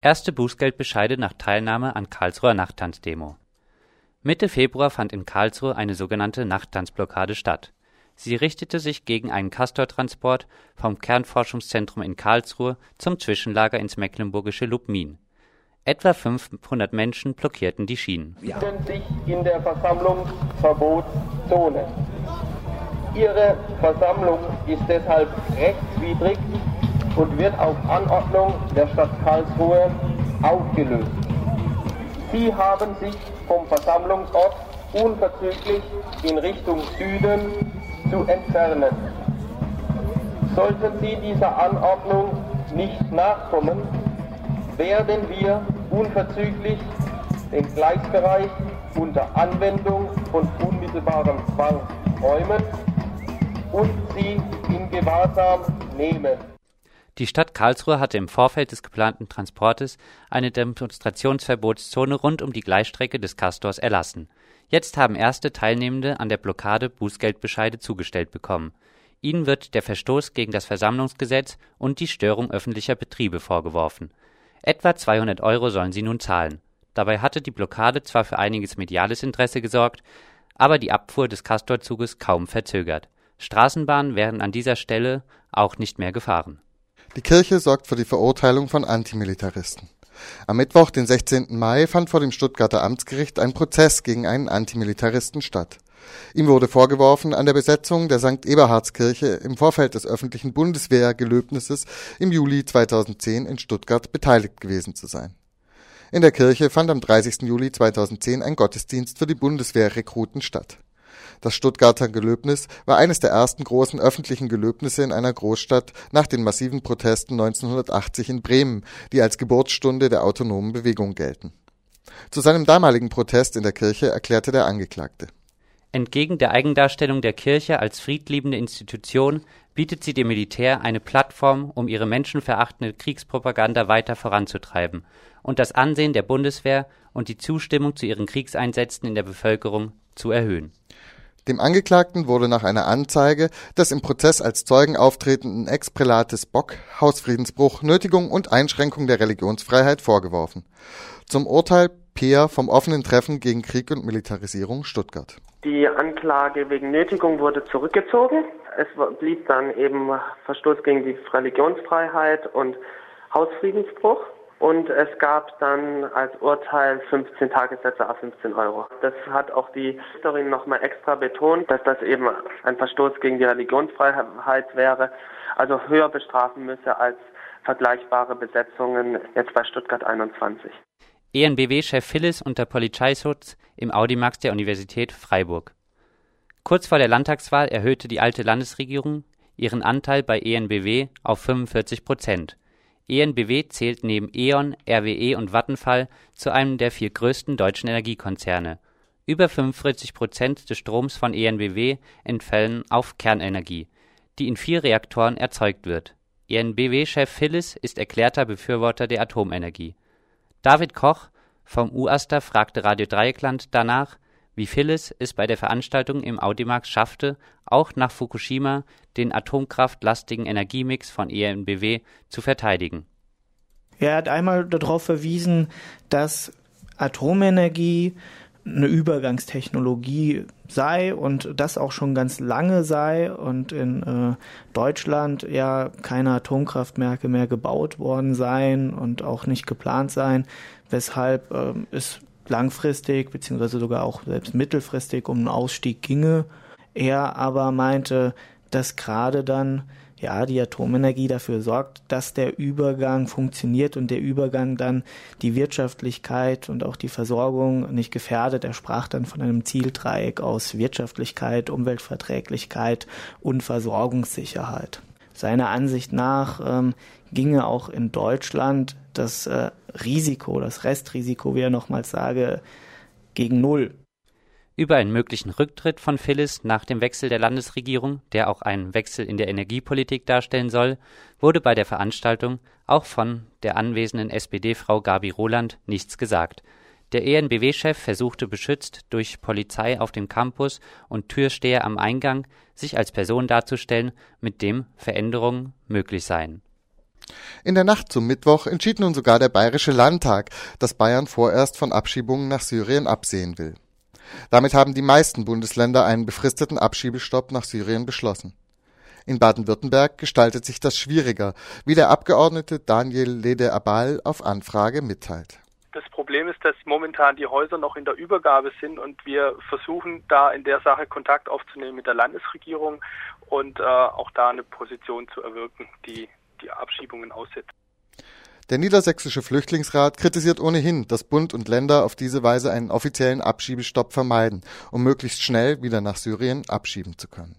Erste Bußgeldbescheide nach Teilnahme an Karlsruher Nachttanzdemo. Mitte Februar fand in Karlsruhe eine sogenannte Nachttanzblockade statt. Sie richtete sich gegen einen Castortransport vom Kernforschungszentrum in Karlsruhe zum Zwischenlager ins mecklenburgische Lubmin. Etwa 500 Menschen blockierten die Schienen. befinden sich in der Versammlungsverbotszone. Ihre Versammlung ist deshalb rechtswidrig und wird auf Anordnung der Stadt Karlsruhe aufgelöst. Sie haben sich vom Versammlungsort unverzüglich in Richtung Süden zu entfernen. Sollten Sie dieser Anordnung nicht nachkommen, werden wir unverzüglich den Gleisbereich unter Anwendung von unmittelbarem Zwang räumen und sie in Gewahrsam nehmen. Die Stadt Karlsruhe hatte im Vorfeld des geplanten Transportes eine Demonstrationsverbotszone rund um die Gleisstrecke des Castors erlassen. Jetzt haben erste Teilnehmende an der Blockade Bußgeldbescheide zugestellt bekommen. Ihnen wird der Verstoß gegen das Versammlungsgesetz und die Störung öffentlicher Betriebe vorgeworfen. Etwa 200 Euro sollen sie nun zahlen. Dabei hatte die Blockade zwar für einiges mediales Interesse gesorgt, aber die Abfuhr des Castorzuges kaum verzögert. Straßenbahnen werden an dieser Stelle auch nicht mehr gefahren die Kirche sorgt für die Verurteilung von Antimilitaristen. Am Mittwoch, den 16. Mai, fand vor dem Stuttgarter Amtsgericht ein Prozess gegen einen Antimilitaristen statt. Ihm wurde vorgeworfen, an der Besetzung der St. Eberhardskirche im Vorfeld des öffentlichen Bundeswehrgelöbnisses im Juli 2010 in Stuttgart beteiligt gewesen zu sein. In der Kirche fand am 30. Juli 2010 ein Gottesdienst für die Bundeswehrrekruten statt. Das Stuttgarter Gelöbnis war eines der ersten großen öffentlichen Gelöbnisse in einer Großstadt nach den massiven Protesten 1980 in Bremen, die als Geburtsstunde der autonomen Bewegung gelten. Zu seinem damaligen Protest in der Kirche erklärte der Angeklagte Entgegen der Eigendarstellung der Kirche als friedliebende Institution bietet sie dem Militär eine Plattform, um ihre menschenverachtende Kriegspropaganda weiter voranzutreiben und das Ansehen der Bundeswehr und die Zustimmung zu ihren Kriegseinsätzen in der Bevölkerung zu erhöhen dem Angeklagten wurde nach einer Anzeige des im Prozess als Zeugen auftretenden Ex-Prälates Bock Hausfriedensbruch, Nötigung und Einschränkung der Religionsfreiheit vorgeworfen. Zum Urteil Peer vom offenen Treffen gegen Krieg und Militarisierung Stuttgart. Die Anklage wegen Nötigung wurde zurückgezogen. Es blieb dann eben Verstoß gegen die Religionsfreiheit und Hausfriedensbruch. Und es gab dann als Urteil 15 Tagessätze auf 15 Euro. Das hat auch die Richterin nochmal extra betont, dass das eben ein Verstoß gegen die Religionsfreiheit wäre, also höher bestrafen müsse als vergleichbare Besetzungen jetzt bei Stuttgart 21. ENBW-Chef Phillis unter Polizeischutz im Audimax der Universität Freiburg. Kurz vor der Landtagswahl erhöhte die alte Landesregierung ihren Anteil bei ENBW auf 45 Prozent. EnBW zählt neben E.ON, RWE und Vattenfall zu einem der vier größten deutschen Energiekonzerne. Über 45 Prozent des Stroms von EnBW entfallen auf Kernenergie, die in vier Reaktoren erzeugt wird. EnBW-Chef Phillis ist erklärter Befürworter der Atomenergie. David Koch vom UAStA fragte Radio Dreieckland danach wie Phyllis es bei der Veranstaltung im Audimax schaffte, auch nach Fukushima den atomkraftlastigen Energiemix von EnBW zu verteidigen. Er hat einmal darauf verwiesen, dass Atomenergie eine Übergangstechnologie sei und das auch schon ganz lange sei und in äh, Deutschland ja keine Atomkraftwerke mehr gebaut worden seien und auch nicht geplant seien, weshalb äh, es langfristig beziehungsweise sogar auch selbst mittelfristig um einen Ausstieg ginge. Er aber meinte, dass gerade dann ja die Atomenergie dafür sorgt, dass der Übergang funktioniert und der Übergang dann die Wirtschaftlichkeit und auch die Versorgung nicht gefährdet. Er sprach dann von einem Zieldreieck aus Wirtschaftlichkeit, Umweltverträglichkeit und Versorgungssicherheit. Seiner Ansicht nach ähm, ginge auch in Deutschland das äh, Risiko, das Restrisiko, wie er nochmals sage, gegen Null. Über einen möglichen Rücktritt von Phyllis nach dem Wechsel der Landesregierung, der auch einen Wechsel in der Energiepolitik darstellen soll, wurde bei der Veranstaltung auch von der anwesenden SPD-Frau Gabi Roland nichts gesagt. Der ENBW-Chef versuchte beschützt durch Polizei auf dem Campus und Türsteher am Eingang sich als Person darzustellen, mit dem Veränderungen möglich seien In der Nacht zum Mittwoch entschied nun sogar der Bayerische Landtag, dass Bayern vorerst von Abschiebungen nach Syrien absehen will. Damit haben die meisten Bundesländer einen befristeten Abschiebestopp nach Syrien beschlossen. In Baden-Württemberg gestaltet sich das schwieriger, wie der Abgeordnete Daniel Lede-Abal auf Anfrage mitteilt. Das Problem ist, dass momentan die Häuser noch in der Übergabe sind und wir versuchen da in der Sache Kontakt aufzunehmen mit der Landesregierung und äh, auch da eine Position zu erwirken, die die Abschiebungen aussetzt. Der Niedersächsische Flüchtlingsrat kritisiert ohnehin, dass Bund und Länder auf diese Weise einen offiziellen Abschiebestopp vermeiden, um möglichst schnell wieder nach Syrien abschieben zu können